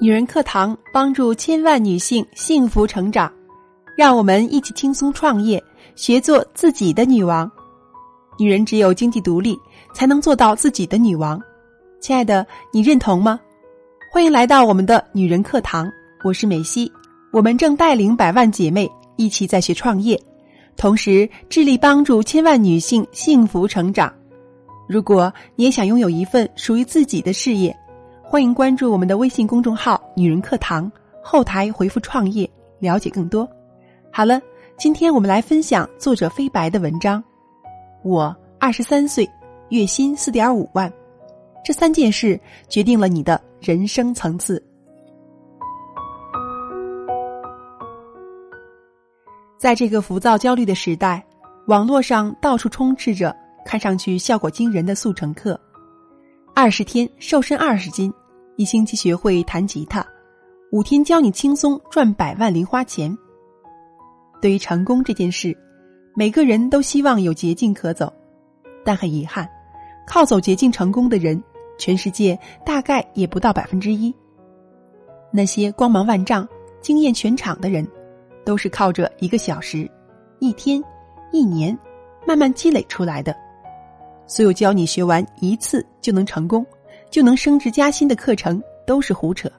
女人课堂帮助千万女性幸福成长，让我们一起轻松创业，学做自己的女王。女人只有经济独立，才能做到自己的女王。亲爱的，你认同吗？欢迎来到我们的女人课堂，我是美西。我们正带领百万姐妹一起在学创业，同时致力帮助千万女性幸福成长。如果你也想拥有一份属于自己的事业，欢迎关注我们的微信公众号“女人课堂”，后台回复“创业”了解更多。好了，今天我们来分享作者飞白的文章。我二十三岁，月薪四点五万，这三件事决定了你的人生层次。在这个浮躁焦虑的时代，网络上到处充斥着看上去效果惊人的速成课。二十天瘦身二十斤，一星期学会弹吉他，五天教你轻松赚百万零花钱。对于成功这件事，每个人都希望有捷径可走，但很遗憾，靠走捷径成功的人，全世界大概也不到百分之一。那些光芒万丈、惊艳全场的人，都是靠着一个小时、一天、一年，慢慢积累出来的。所有教你学完一次就能成功、就能升职加薪的课程都是胡扯。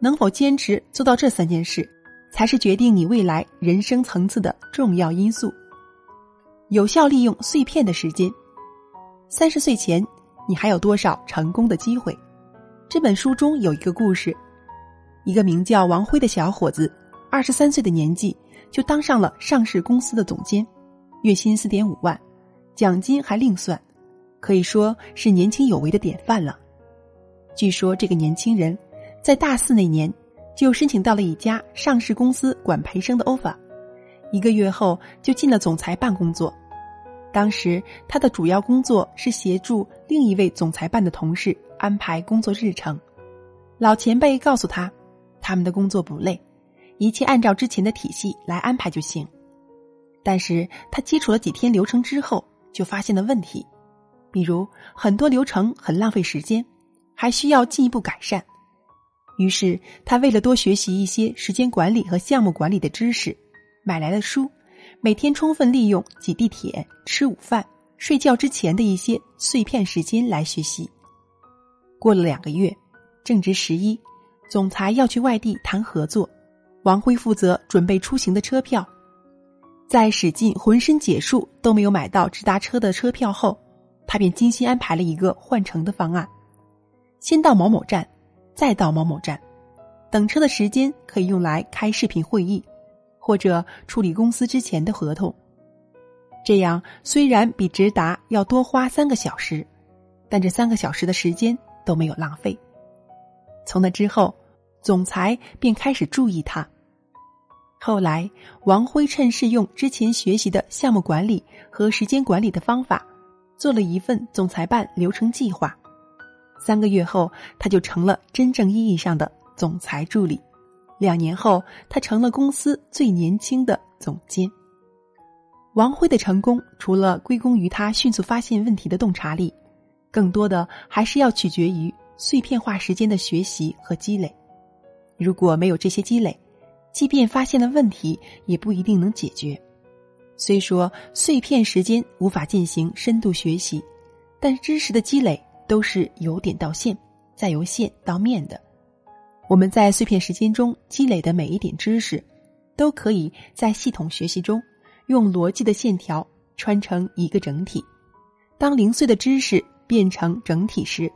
能否坚持做到这三件事，才是决定你未来人生层次的重要因素。有效利用碎片的时间。三十岁前，你还有多少成功的机会？这本书中有一个故事：一个名叫王辉的小伙子，二十三岁的年纪就当上了上市公司的总监，月薪四点五万。奖金还另算，可以说是年轻有为的典范了。据说这个年轻人，在大四那年就申请到了一家上市公司管培生的 offer，一个月后就进了总裁办工作。当时他的主要工作是协助另一位总裁办的同事安排工作日程。老前辈告诉他，他们的工作不累，一切按照之前的体系来安排就行。但是他接触了几天流程之后，就发现了问题，比如很多流程很浪费时间，还需要进一步改善。于是他为了多学习一些时间管理和项目管理的知识，买来了书，每天充分利用挤地铁、吃午饭、睡觉之前的一些碎片时间来学习。过了两个月，正值十一，总裁要去外地谈合作，王辉负责准备出行的车票。在使尽浑身解数都没有买到直达车的车票后，他便精心安排了一个换乘的方案：先到某某站，再到某某站，等车的时间可以用来开视频会议，或者处理公司之前的合同。这样虽然比直达要多花三个小时，但这三个小时的时间都没有浪费。从那之后，总裁便开始注意他。后来，王辉趁势用之前学习的项目管理和时间管理的方法，做了一份总裁办流程计划。三个月后，他就成了真正意义上的总裁助理。两年后，他成了公司最年轻的总监。王辉的成功，除了归功于他迅速发现问题的洞察力，更多的还是要取决于碎片化时间的学习和积累。如果没有这些积累，即便发现了问题，也不一定能解决。虽说碎片时间无法进行深度学习，但知识的积累都是由点到线，再由线到面的。我们在碎片时间中积累的每一点知识，都可以在系统学习中用逻辑的线条穿成一个整体。当零碎的知识变成整体时，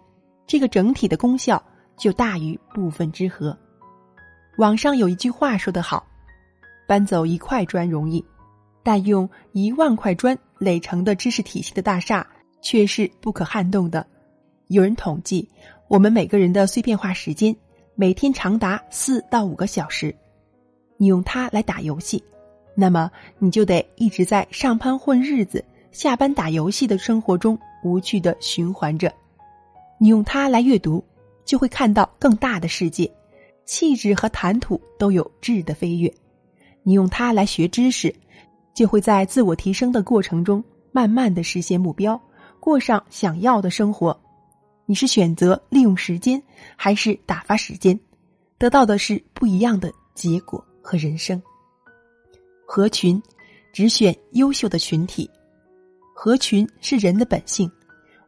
这个整体的功效就大于部分之和。网上有一句话说得好：“搬走一块砖容易，但用一万块砖垒成的知识体系的大厦却是不可撼动的。”有人统计，我们每个人的碎片化时间每天长达四到五个小时。你用它来打游戏，那么你就得一直在上班混日子、下班打游戏的生活中无趣的循环着。你用它来阅读，就会看到更大的世界。气质和谈吐都有质的飞跃，你用它来学知识，就会在自我提升的过程中慢慢的实现目标，过上想要的生活。你是选择利用时间，还是打发时间？得到的是不一样的结果和人生。合群，只选优秀的群体。合群是人的本性，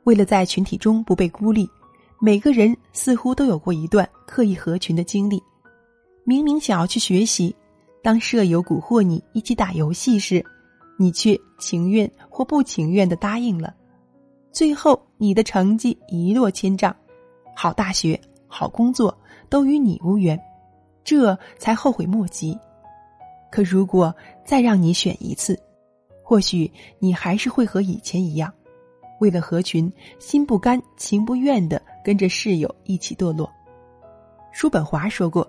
为了在群体中不被孤立，每个人似乎都有过一段刻意合群的经历。明明想要去学习，当舍友蛊惑你一起打游戏时，你却情愿或不情愿的答应了。最后，你的成绩一落千丈，好大学、好工作都与你无缘，这才后悔莫及。可如果再让你选一次，或许你还是会和以前一样，为了合群，心不甘情不愿的跟着室友一起堕落。叔本华说过：“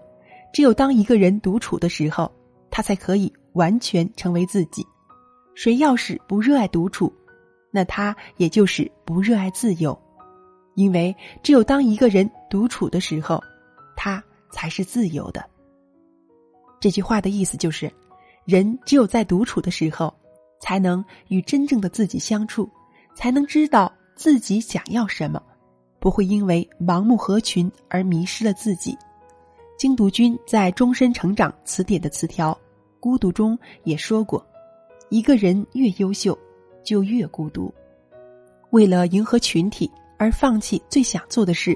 只有当一个人独处的时候，他才可以完全成为自己。谁要是不热爱独处？”那他也就是不热爱自由，因为只有当一个人独处的时候，他才是自由的。这句话的意思就是，人只有在独处的时候，才能与真正的自己相处，才能知道自己想要什么，不会因为盲目合群而迷失了自己。精读君在《终身成长词典》的词条《孤独》中也说过，一个人越优秀。就越孤独。为了迎合群体而放弃最想做的事，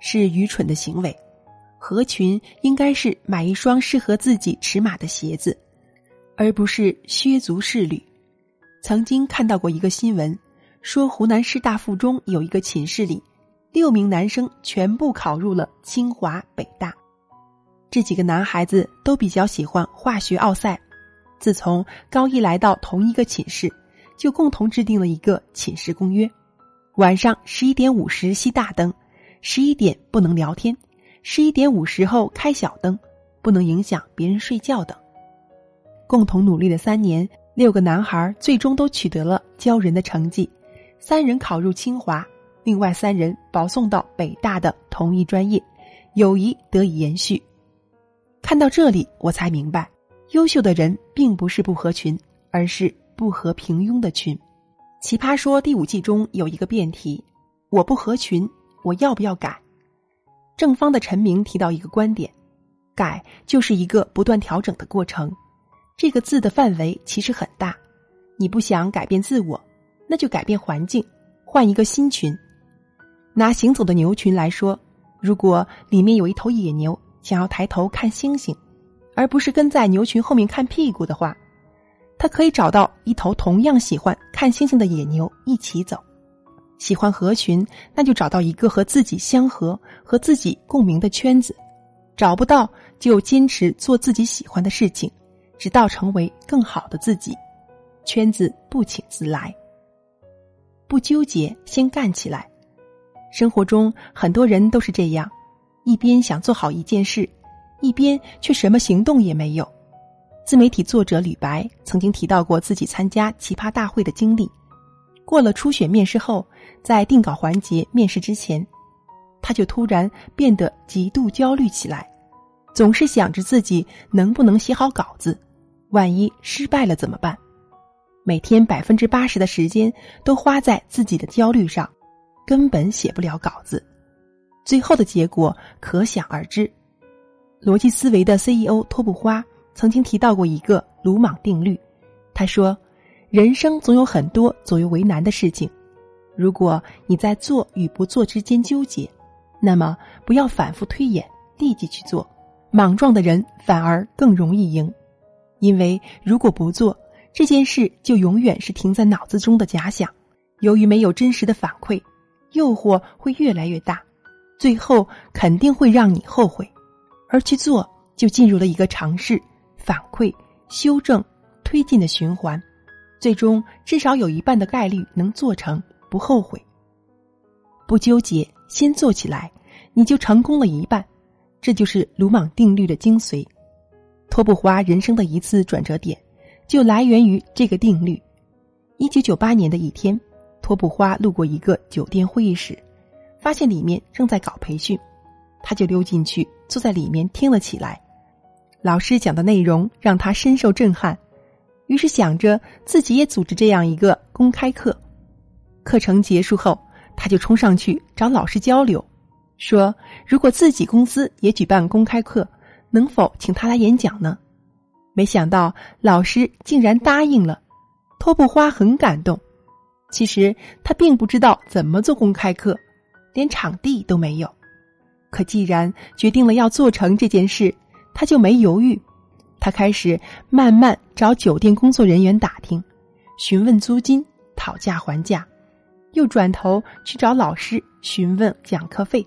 是愚蠢的行为。合群应该是买一双适合自己尺码的鞋子，而不是削足适履。曾经看到过一个新闻，说湖南师大附中有一个寝室里，六名男生全部考入了清华北大。这几个男孩子都比较喜欢化学奥赛，自从高一来到同一个寝室。就共同制定了一个寝室公约：晚上十一点五十熄大灯，十一点不能聊天，十一点五十后开小灯，不能影响别人睡觉等。共同努力了三年，六个男孩最终都取得了骄人的成绩，三人考入清华，另外三人保送到北大的同一专业，友谊得以延续。看到这里，我才明白，优秀的人并不是不合群，而是。不合平庸的群，《奇葩说》第五季中有一个辩题：“我不合群，我要不要改？”正方的陈明提到一个观点：改就是一个不断调整的过程。这个字的范围其实很大。你不想改变自我，那就改变环境，换一个新群。拿行走的牛群来说，如果里面有一头野牛想要抬头看星星，而不是跟在牛群后面看屁股的话。他可以找到一头同样喜欢看星星的野牛一起走，喜欢合群，那就找到一个和自己相合、和自己共鸣的圈子；找不到，就坚持做自己喜欢的事情，直到成为更好的自己。圈子不请自来，不纠结，先干起来。生活中很多人都是这样，一边想做好一件事，一边却什么行动也没有。自媒体作者吕白曾经提到过自己参加奇葩大会的经历。过了初选面试后，在定稿环节面试之前，他就突然变得极度焦虑起来，总是想着自己能不能写好稿子，万一失败了怎么办？每天百分之八十的时间都花在自己的焦虑上，根本写不了稿子。最后的结果可想而知。逻辑思维的 CEO 托布花。曾经提到过一个鲁莽定律，他说：“人生总有很多左右为难的事情，如果你在做与不做之间纠结，那么不要反复推演，立即去做。莽撞的人反而更容易赢，因为如果不做这件事，就永远是停在脑子中的假想。由于没有真实的反馈，诱惑会越来越大，最后肯定会让你后悔，而去做就进入了一个尝试。”反馈、修正、推进的循环，最终至少有一半的概率能做成，不后悔。不纠结，先做起来，你就成功了一半。这就是鲁莽定律的精髓。托布华人生的一次转折点，就来源于这个定律。一九九八年的一天，托布花路过一个酒店会议室，发现里面正在搞培训，他就溜进去，坐在里面听了起来。老师讲的内容让他深受震撼，于是想着自己也组织这样一个公开课。课程结束后，他就冲上去找老师交流，说如果自己公司也举办公开课，能否请他来演讲呢？没想到老师竟然答应了，托布花很感动。其实他并不知道怎么做公开课，连场地都没有。可既然决定了要做成这件事，他就没犹豫。他开始慢慢找酒店工作人员打听，询问租金，讨价还价，又转头去找老师询问讲课费。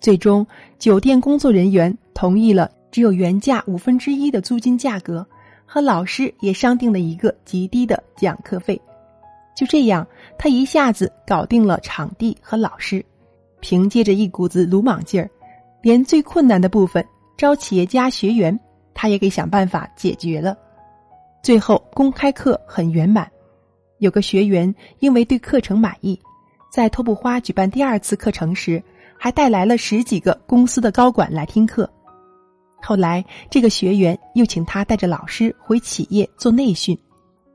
最终，酒店工作人员同意了只有原价五分之一的租金价格，和老师也商定了一个极低的讲课费。就这样，他一下子搞定了场地和老师，凭借着一股子鲁莽劲儿，连最困难的部分招企业家学员，他也给想办法解决了。最后，公开课很圆满。有个学员因为对课程满意，在托布花举办第二次课程时，还带来了十几个公司的高管来听课。后来，这个学员又请他带着老师回企业做内训。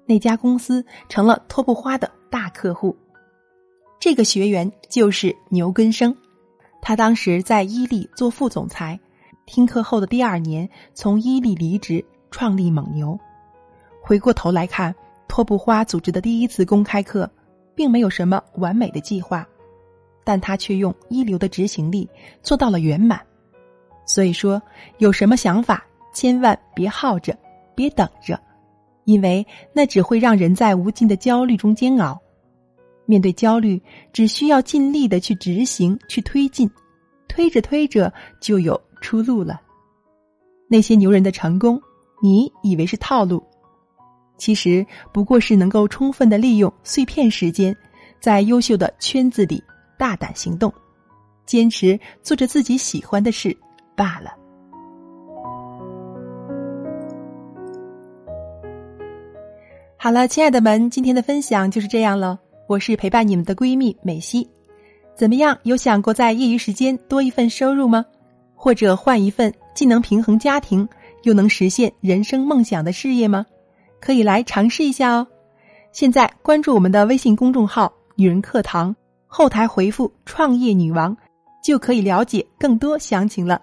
那家公司成了托布花的大客户。这个学员就是牛根生，他当时在伊利做副总裁，听课后的第二年从伊利离职，创立蒙牛。回过头来看，托布花组织的第一次公开课，并没有什么完美的计划，但他却用一流的执行力做到了圆满。所以说，有什么想法，千万别耗着，别等着。因为那只会让人在无尽的焦虑中煎熬。面对焦虑，只需要尽力的去执行、去推进，推着推着就有出路了。那些牛人的成功，你以为是套路，其实不过是能够充分的利用碎片时间，在优秀的圈子里大胆行动，坚持做着自己喜欢的事罢了。好了，亲爱的们，今天的分享就是这样了。我是陪伴你们的闺蜜美西，怎么样？有想过在业余时间多一份收入吗？或者换一份既能平衡家庭又能实现人生梦想的事业吗？可以来尝试一下哦。现在关注我们的微信公众号“女人课堂”，后台回复“创业女王”，就可以了解更多详情了。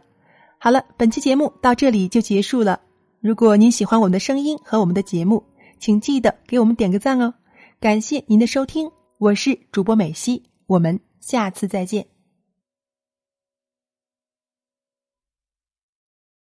好了，本期节目到这里就结束了。如果您喜欢我们的声音和我们的节目，请记得给我们点个赞哦！感谢您的收听，我是主播美西，我们下次再见。